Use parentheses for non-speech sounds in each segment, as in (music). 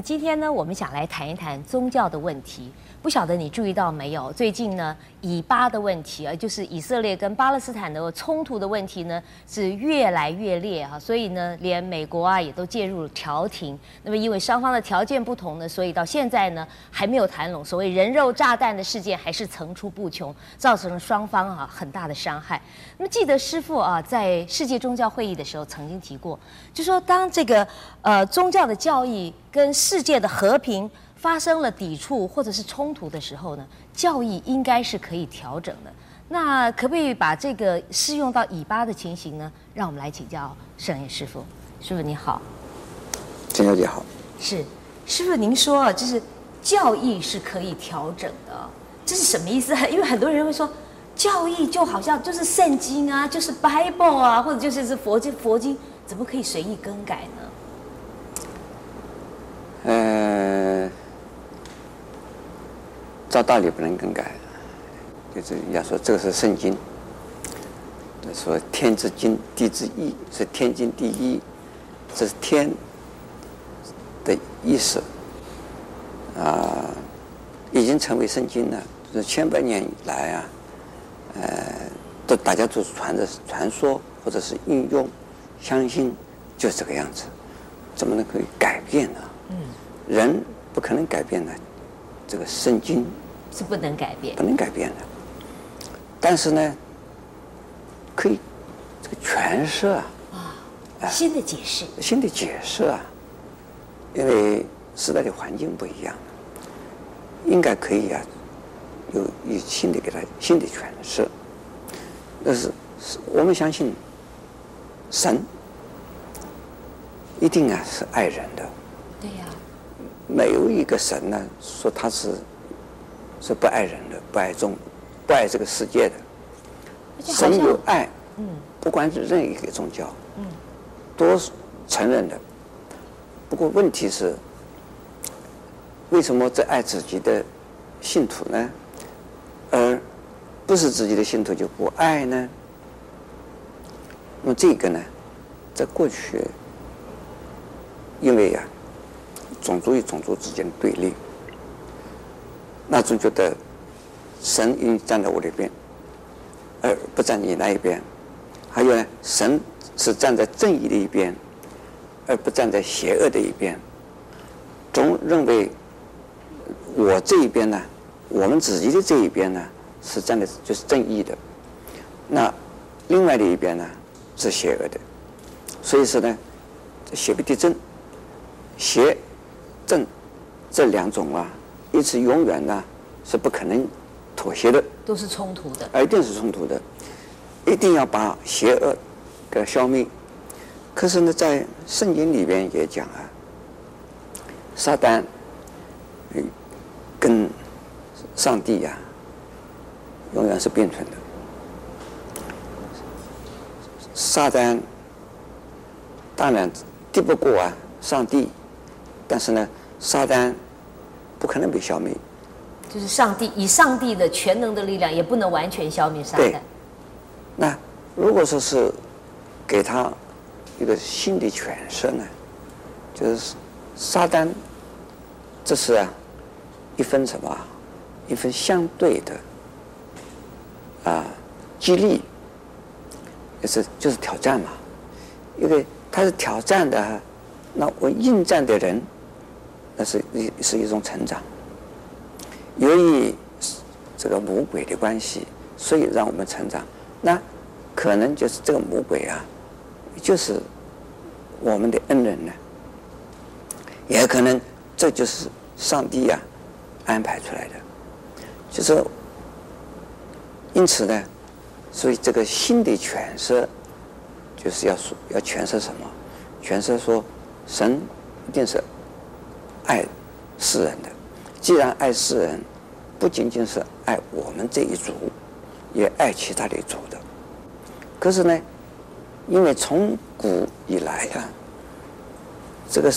今天呢，我们想来谈一谈宗教的问题。不晓得你注意到没有？最近呢，以巴的问题啊，就是以色列跟巴勒斯坦的冲突的问题呢，是越来越烈哈。所以呢，连美国啊也都介入调停。那么因为双方的条件不同呢，所以到现在呢还没有谈拢。所谓人肉炸弹的事件还是层出不穷，造成了双方啊很大的伤害。那么记得师父啊在世界宗教会议的时候曾经提过，就说当这个呃宗教的教义跟世界的和平。发生了抵触或者是冲突的时候呢，教义应该是可以调整的。那可不可以把这个适用到以巴的情形呢？让我们来请教圣严师傅。师傅你好，陈小姐好。是，师父您说啊，就是教义是可以调整的，这是什么意思？(laughs) 因为很多人会说，教义就好像就是圣经啊，就是 Bible 啊，或者就是是佛经，佛经怎么可以随意更改呢？照道理不能更改，就是要说这个是圣经，说天之经，地之义，是天经地义，这是天的意思啊，已经成为圣经了。就是千百年以来啊，呃，都大家都传着传说或者是应用，相信就是这个样子，怎么能可以改变呢？嗯，人不可能改变的。这个圣经是不能改变，不能改变的。但是呢，可以这个诠释啊，啊，新的解释，新的解释啊，因为时代的环境不一样，应该可以啊，有有新的给他新的诠释。但是我们相信神一定啊是爱人的。对呀。没有一个神呢，说他是是不爱人的，不爱众，不爱这个世界的。神有爱，嗯，不管是任意一个宗教，嗯，都是承认的。不过问题是，为什么只爱自己的信徒呢？而不是自己的信徒就不爱呢？那么这个呢，在过去，因为呀、啊。种族与种族之间的对立，那总觉得神应站在我这边，而不站你那一边；还有呢，神是站在正义的一边，而不站在邪恶的一边。总认为我这一边呢，我们自己的这一边呢，是站的就是正义的，那另外的一边呢是邪恶的。所以说呢，邪不敌正，邪。正这两种啊，因此永远呢是不可能妥协的，都是冲突的，一定是冲突的，一定要把邪恶给消灭。可是呢，在圣经里边也讲啊，撒旦跟上帝呀、啊，永远是并存的。撒旦当然敌不过啊上帝，但是呢。撒旦不可能被消灭，就是上帝以上帝的全能的力量也不能完全消灭撒旦。对，那如果说是给他一个新的诠释呢，就是撒旦这是啊一份什么？一份相对的啊激励，也是就是挑战嘛，因为他是挑战的，那我应战的人。那是一是一种成长。由于这个魔鬼的关系，所以让我们成长。那可能就是这个魔鬼啊，就是我们的恩人呢。也可能这就是上帝啊安排出来的。就是因此呢，所以这个新的诠释，就是要说要诠释什么？诠释说神一定是。爱世人的，既然爱世人，不仅仅是爱我们这一族，也爱其他的族的。可是呢，因为从古以来啊，这个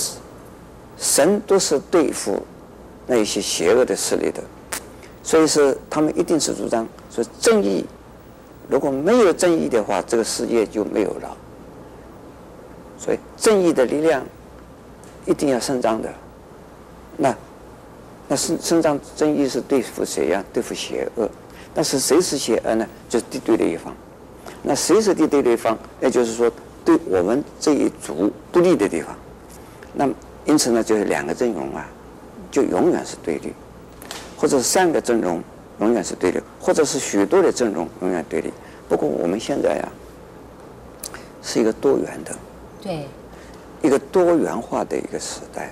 神都是对付那一些邪恶的势力的，所以说他们一定是主张说正义，如果没有正义的话，这个世界就没有了。所以正义的力量一定要伸张的。那那伸伸张正义是对付谁呀？对付邪恶。但是谁是邪恶呢？就是敌对的一方。那谁是敌对的一方？也就是说，对我们这一族不利的地方。那因此呢，就是两个阵容啊，就永远是对立，或者是三个阵容永远是对立，或者是许多的阵容永远对立。不过我们现在呀、啊，是一个多元的，对，一个多元化的一个时代，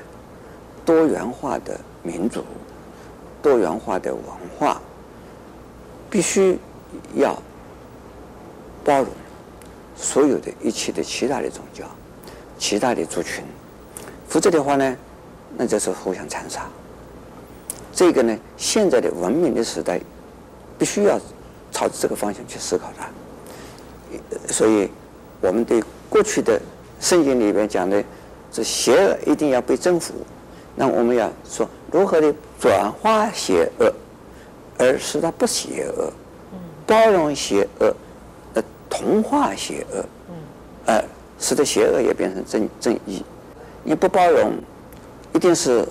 多元化的民族，多元化的文化，必须要包容所有的一切的其他的宗教，其他的族群。否则的话呢，那就是互相残杀。这个呢，现在的文明的时代，必须要朝着这个方向去思考它。所以，我们对过去的圣经里边讲的，这邪恶一定要被征服。那我们要说，如何的转化邪恶，而使它不邪恶，包容邪恶，呃，同化邪恶，呃，使得邪恶也变成正正义。你不包容，一定是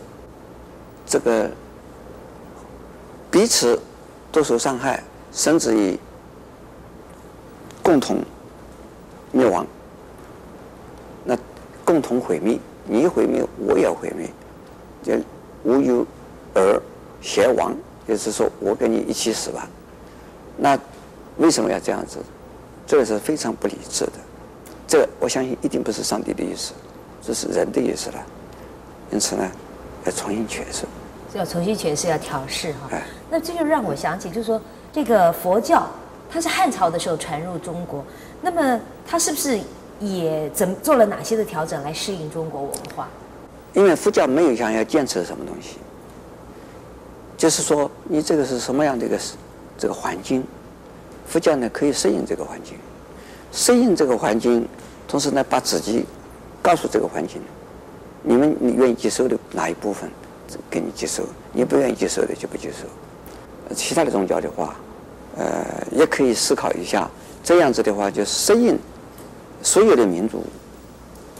这个彼此都受伤害，甚至于共同灭亡。那共同毁灭，你毁灭，我也毁灭，就无有而偕亡，就是说我跟你一起死吧。那为什么要这样子？这个是非常不理智的。这个我相信一定不是上帝的意思。这是人的意思了，因此呢，要重新诠释，要重新诠释，要调试哈。哎，那这就让我想起，就是说，这个佛教它是汉朝的时候传入中国，那么它是不是也怎么做了哪些的调整来适应中国文化？因为佛教没有想要坚持什么东西，就是说你这个是什么样的一个这个环境，佛教呢可以适应这个环境，适应这个环境，同时呢把自己。告诉这个环境，你们你愿意接受的哪一部分，给你接受；你不愿意接受的就不接受。其他的宗教的话，呃，也可以思考一下，这样子的话就适应所有的民族，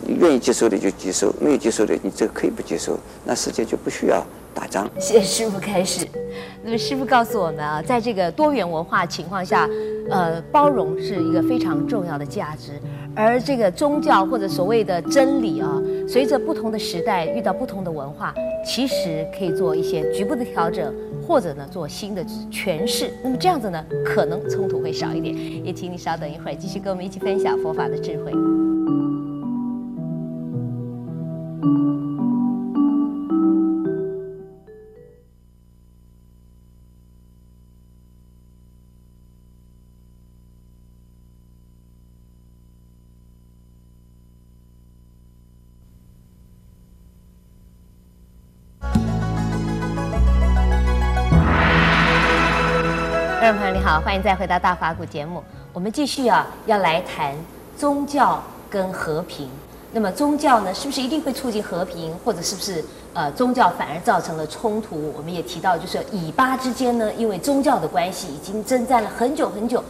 愿意接受的就接受，没有接受的你这个可以不接受，那世界就不需要打仗。谢谢师傅开始。(laughs) 那么师傅告诉我们啊，在这个多元文化情况下，呃，包容是一个非常重要的价值。而这个宗教或者所谓的真理啊，随着不同的时代遇到不同的文化，其实可以做一些局部的调整，或者呢做新的诠释。那么这样子呢，可能冲突会少一点。也请你稍等一会儿，继续跟我们一起分享佛法的智慧。观众朋友你好，欢迎再回到大法古节目。我们继续啊，要来谈宗教跟和平。那么宗教呢，是不是一定会促进和平，或者是不是呃宗教反而造成了冲突？我们也提到，就是以巴之间呢，因为宗教的关系，已经征战了很久很久。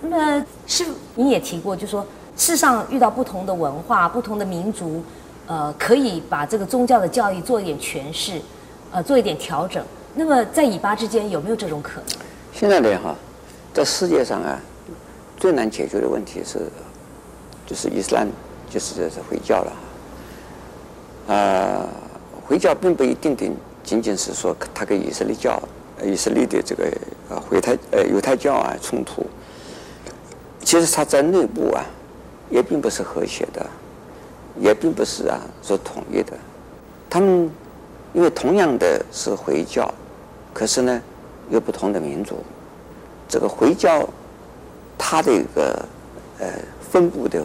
那么是你也提过，就说世上遇到不同的文化、不同的民族，呃，可以把这个宗教的教义做一点诠释，呃，做一点调整。那么在以巴之间有没有这种可能？现在呢，哈，在世界上啊，最难解决的问题是，就是伊斯兰，就是这是回教了。啊，回教并不一定定仅仅是说它跟以色列教、以色列的这个呃回太呃犹太教啊冲突，其实它在内部啊，也并不是和谐的，也并不是啊说统一的。他们因为同样的是回教，可是呢。有不同的民族，这个回教，它的一个呃分布的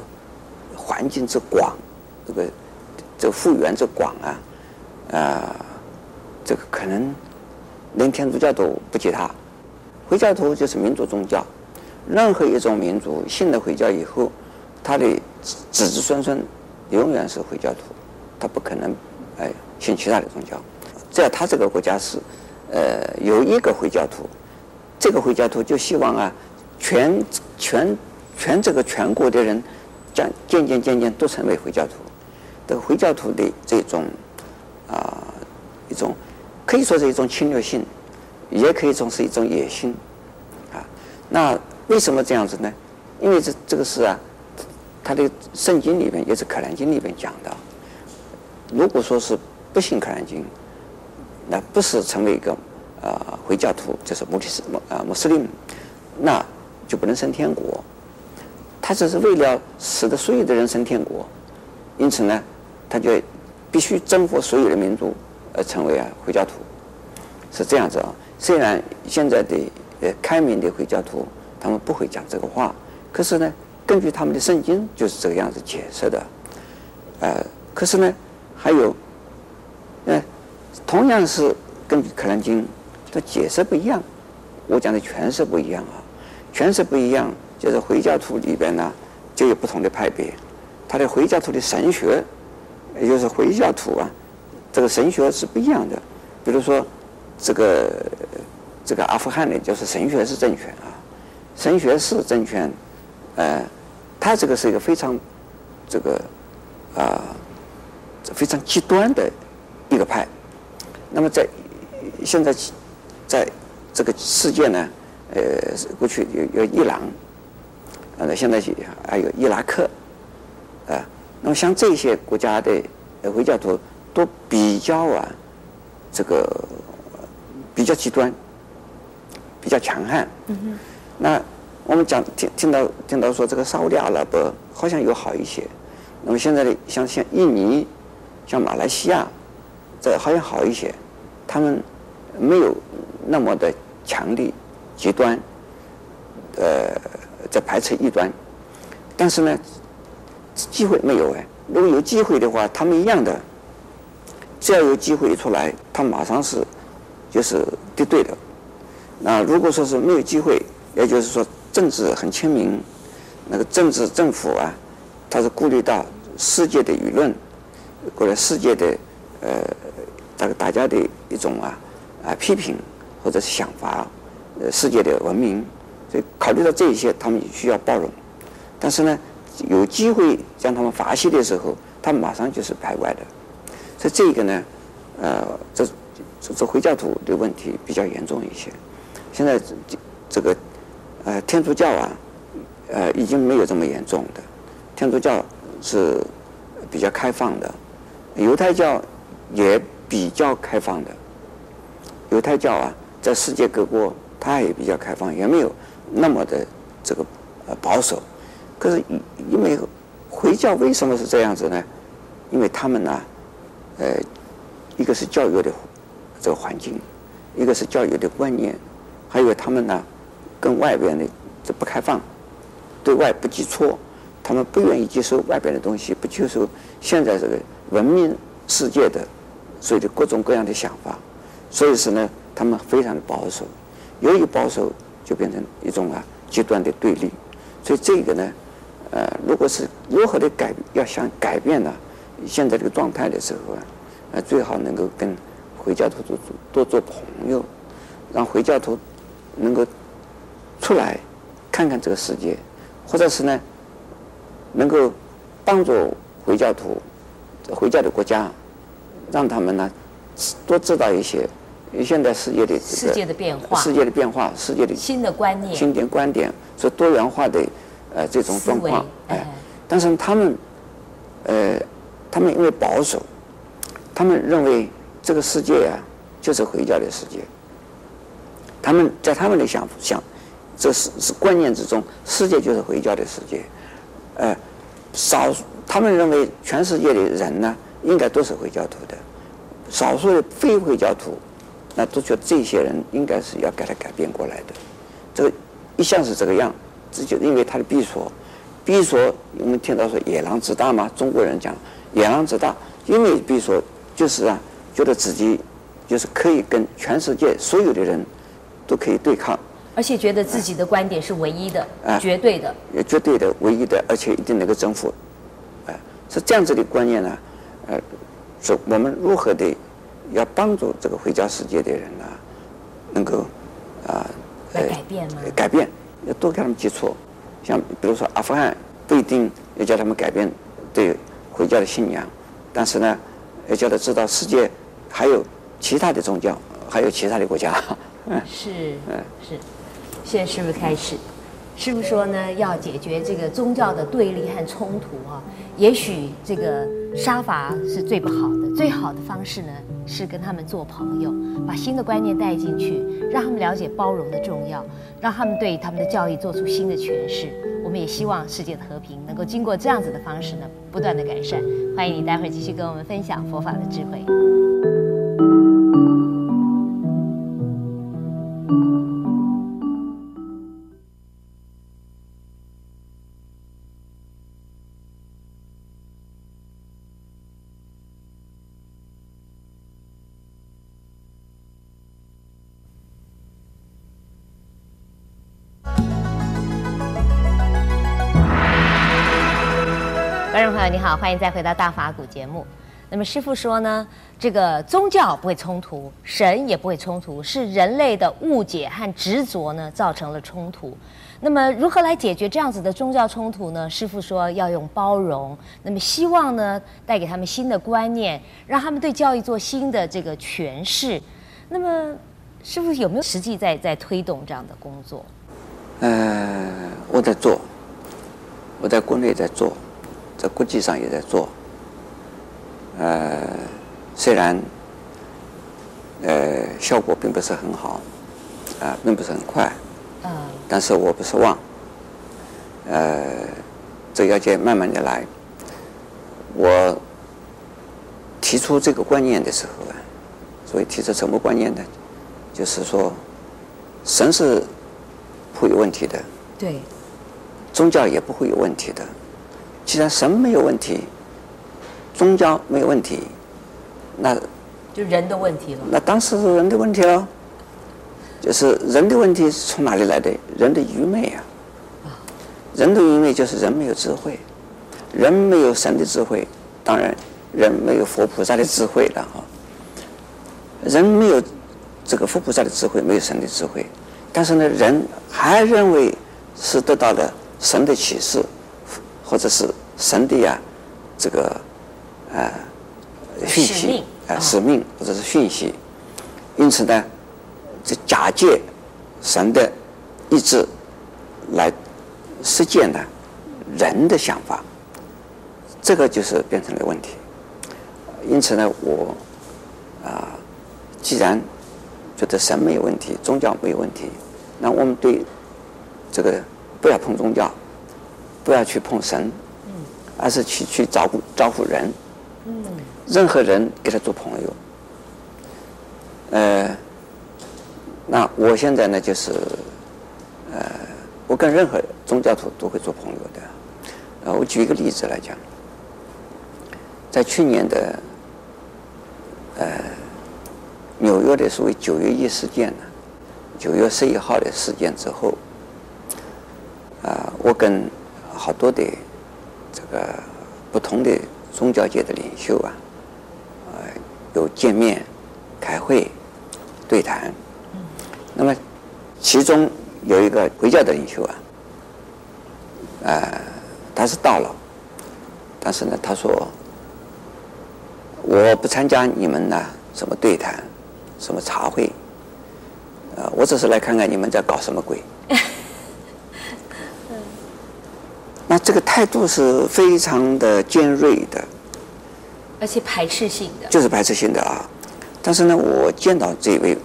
环境之广，这个这复原之广啊，啊、呃，这个可能连天主教都不及他。回教徒就是民族宗教，任何一种民族信了回教以后，他的子子孙孙永远是回教徒，他不可能哎信其他的宗教。只要他这个国家是。呃，有一个回教徒，这个回教徒就希望啊，全全全这个全国的人渐渐渐渐渐都成为回教徒。这个回教徒的这种啊一种可以说是一种侵略性，也可以说是一种野心啊。那为什么这样子呢？因为这这个是啊，他的圣经里面也是《可兰经》里面讲的。如果说是不信《可兰经》，那不是成为一个、呃、回教徒，就是穆斯穆啊穆斯林，那就不能升天国。他只是为了使得所有的人升天国，因此呢，他就必须征服所有的民族，而成为啊回教徒，是这样子啊。虽然现在的呃开明的回教徒他们不会讲这个话，可是呢，根据他们的圣经就是这个样子解释的，呃，可是呢。还有，嗯，同样是根据《可兰经》的解释不一样，我讲的诠释不一样啊，诠释不一样，就是回教徒里边呢就有不同的派别，他的回教徒的神学，也就是回教徒啊，这个神学是不一样的。比如说，这个这个阿富汗的就是神学是政权啊，神学是政权，呃，他这个是一个非常这个啊。非常极端的一个派，那么在现在在这个世界呢，呃，过去有有伊朗，呃，现在还有伊拉克，啊，那么像这些国家的回教徒都比较啊，这个比较极端，比较强悍。嗯。那我们讲听听到听到说这个沙乌地阿拉伯好像有好一些，那么现在的像像印尼。像马来西亚，这好像好一些，他们没有那么的强力极端，呃，在排斥异端，但是呢，机会没有哎。如果有机会的话，他们一样的，只要有机会一出来，他马上是就是敌对的。那如果说是没有机会，也就是说政治很亲民，那个政治政府啊，他是顾虑到世界的舆论。或者世界的呃，这个大家的一种啊啊批评或者是想法，呃，世界的文明，所以考虑到这一些，他们也需要包容。但是呢，有机会将他们罚息的时候，他们马上就是排外的。所以这个呢，呃，这这这回教徒的问题比较严重一些。现在这这个呃天主教啊，呃已经没有这么严重的，天主教是比较开放的。犹太教也比较开放的，犹太教啊，在世界各国，它也比较开放，也没有那么的这个呃保守。可是因为回教为什么是这样子呢？因为他们呢，呃，一个是教育的这个环境，一个是教育的观念，还有他们呢，跟外边的这不开放，对外不接触，他们不愿意接受外边的东西，不接受现在这个。文明世界的，所以的各种各样的想法，所以是呢，他们非常的保守，由于保守就变成一种啊极端的对立，所以这个呢，呃，如果是如何的改，要想改变呢，现在这个状态的时候啊，呃，最好能够跟回教徒多多做朋友，让回教徒能够出来看看这个世界，或者是呢，能够帮助回教徒。回教的国家，让他们呢多知道一些现在世界的世界的变化，世界的变化，世界的新的观念、新的观点，是多元化的呃这种状况。哎，但是他们呃，他们因为保守，他们认为这个世界啊就是回教的世界。他们在他们的想想，这是是观念之中，世界就是回教的世界。呃，少数。他们认为全世界的人呢，应该都是回教徒的，少数的非回教徒，那都觉得这些人应该是要给他改变过来的。这个一向是这个样，这就因为他的闭锁，闭锁我们听到说野狼之大嘛，中国人讲野狼之大，因为闭锁就是啊，觉得自己就是可以跟全世界所有的人都可以对抗，而且觉得自己的观点是唯一的，啊，绝对的，也绝对的，唯一的，而且一定能够征服。是这样子的观念呢，呃，是我们如何的要帮助这个回家世界的人呢，能够啊，来改变吗？改变，要多跟他们接触，像比如说阿富汗不一定要叫他们改变对回家的信仰，但是呢，要叫他知道世界还有其他的宗教，还有其他的国家。嗯 (laughs) 是，嗯，是。现在是不是开始？师父说呢，要解决这个宗教的对立和冲突啊，也许这个杀伐是最不好的，最好的方式呢是跟他们做朋友，把新的观念带进去，让他们了解包容的重要，让他们对他们的教义做出新的诠释。我们也希望世界的和平能够经过这样子的方式呢，不断的改善。欢迎你待会儿继续跟我们分享佛法的智慧。观众朋友，你好，欢迎再回到大法古节目。那么师傅说呢，这个宗教不会冲突，神也不会冲突，是人类的误解和执着呢造成了冲突。那么如何来解决这样子的宗教冲突呢？师傅说要用包容，那么希望呢带给他们新的观念，让他们对教育做新的这个诠释。那么师傅有没有实际在在推动这样的工作？呃，我在做，我在国内在做。在国际上也在做，呃，虽然，呃，效果并不是很好，啊、呃，并不是很快，嗯，但是我不失望，呃，这要件慢慢的来。我提出这个观念的时候啊，所以提出什么观念呢？就是说，神是不会有问题的，对，宗教也不会有问题的。既然神没有问题，宗教没有问题，那就人的问题了。那当时是人的问题了，就是人的问题是从哪里来的？人的愚昧啊！人的愚昧就是人没有智慧，人没有神的智慧，当然人没有佛菩萨的智慧了哈。人没有这个佛菩萨的智慧，没有神的智慧，但是呢，人还认为是得到了神的启示。或者是神的呀，这个啊讯息啊使命或者是讯息，因此呢，这假借神的意志来实践呢人的想法，这个就是变成了问题。因此呢，我啊，既然觉得神没有问题，宗教没有问题，那我们对这个不要碰宗教。不要去碰神，而是去去照顾招呼人，任何人给他做朋友。呃，那我现在呢，就是呃，我跟任何宗教徒都会做朋友的。呃，我举一个例子来讲，在去年的呃纽约的所谓九月一事件呢，九月十一号的事件之后，啊，我跟好多的这个不同的宗教界的领袖啊，呃，有见面、开会、对谈。那么其中有一个回教的领袖啊，呃，他是到了，但是呢，他说我不参加你们呢什么对谈、什么茶会，呃，我只是来看看你们在搞什么鬼。那这个态度是非常的尖锐的，而且排斥性的，就是排斥性的啊。但是呢，我见到这位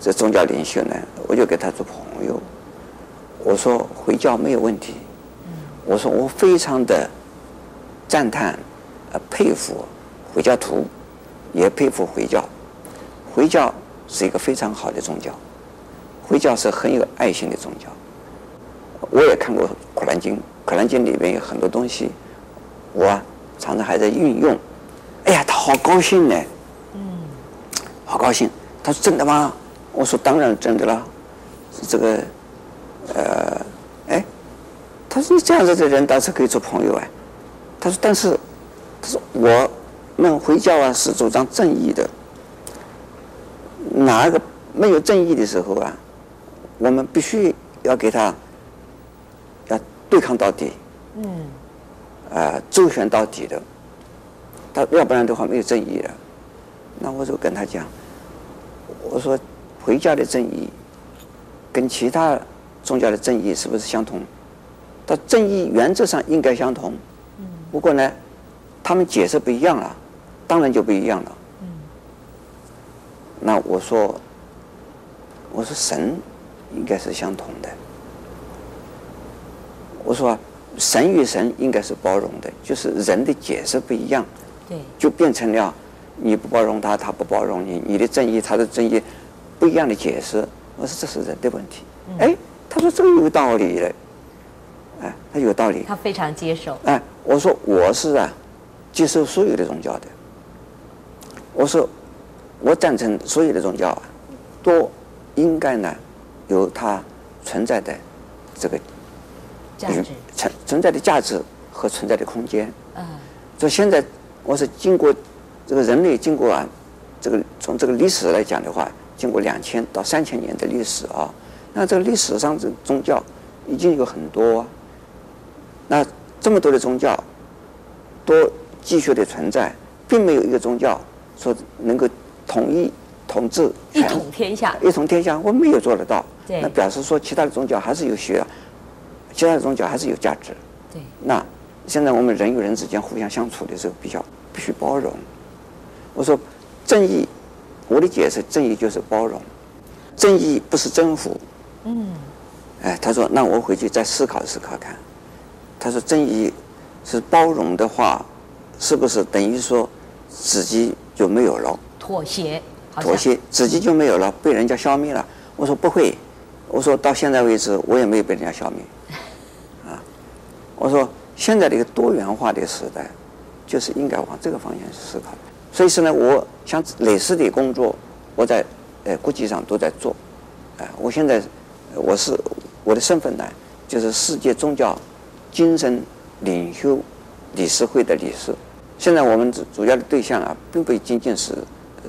这宗教领袖呢，我就跟他做朋友。我说回教没有问题，我说我非常的赞叹、呃佩服回教徒，也佩服回教。回教是一个非常好的宗教，回教是很有爱心的宗教。我也看过《古兰经》。《可能经》里面有很多东西，我常常还在运用。哎呀，他好高兴呢，嗯，好高兴。他说：“真的吗？”我说：“当然真的了。”这个，呃，哎，他说：“你这样子的人倒是可以做朋友哎。”他说：“但是，他说我们回教啊是主张正义的，哪个没有正义的时候啊，我们必须要给他。”对抗到底，嗯，呃周旋到底的，他要不然的话没有正义了。那我就跟他讲，我说回家的正义跟其他宗教的正义是不是相同？他正义原则上应该相同，不过呢，他们解释不一样了，当然就不一样了。那我说，我说神应该是相同的。我说神与神应该是包容的，就是人的解释不一样，对，就变成了你不包容他，他不包容你，你的正义，他的正义不一样的解释。我说这是人的问题。哎，他说这个有道理嘞，哎，他有道理。他非常接受。哎，我说我是啊，接受所有的宗教的。我说。我赞成所有的宗教啊，都应该呢有它存在的这个价值存存在的价值和存在的空间。嗯。所以现在我是经过这个人类经过啊，这个从这个历史来讲的话，经过两千到三千年的历史啊，那这个历史上这宗教已经有很多，那这么多的宗教都继续的存在，并没有一个宗教说能够。统一统治，一统天下，一统天下，我没有做得到。对，那表示说其他的宗教还是有需要，其他的宗教还是有价值。对，那现在我们人与人之间互相相处的时候，比较必须包容。我说正义，我的解释，正义就是包容，正义不是征服。嗯，哎，他说，那我回去再思考思考看。他说，正义是包容的话，是不是等于说自己就没有了？妥协，妥协，自己就没有了，被人家消灭了。我说不会，我说到现在为止，我也没有被人家消灭。啊，我说现在这个多元化的时代，就是应该往这个方向去思考。所以说呢，我像类似的工作，我在呃国际上都在做。啊，我现在我是我的身份呢，就是世界宗教精神领袖理事会的理事。现在我们主主要的对象啊，并不仅仅是。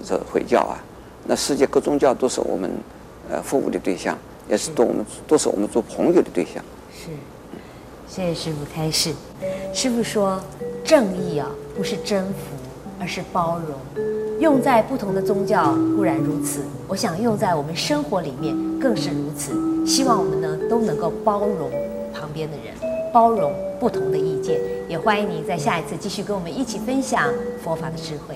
这回教啊，那世界各宗教都是我们呃服务的对象，也是对我们都是我们做朋友的对象。是，谢谢师傅开示。师傅说，正义啊，不是征服，而是包容。用在不同的宗教固然如此，我想用在我们生活里面更是如此。希望我们呢都能够包容旁边的人，包容不同的意见。也欢迎您在下一次继续跟我们一起分享佛法的智慧。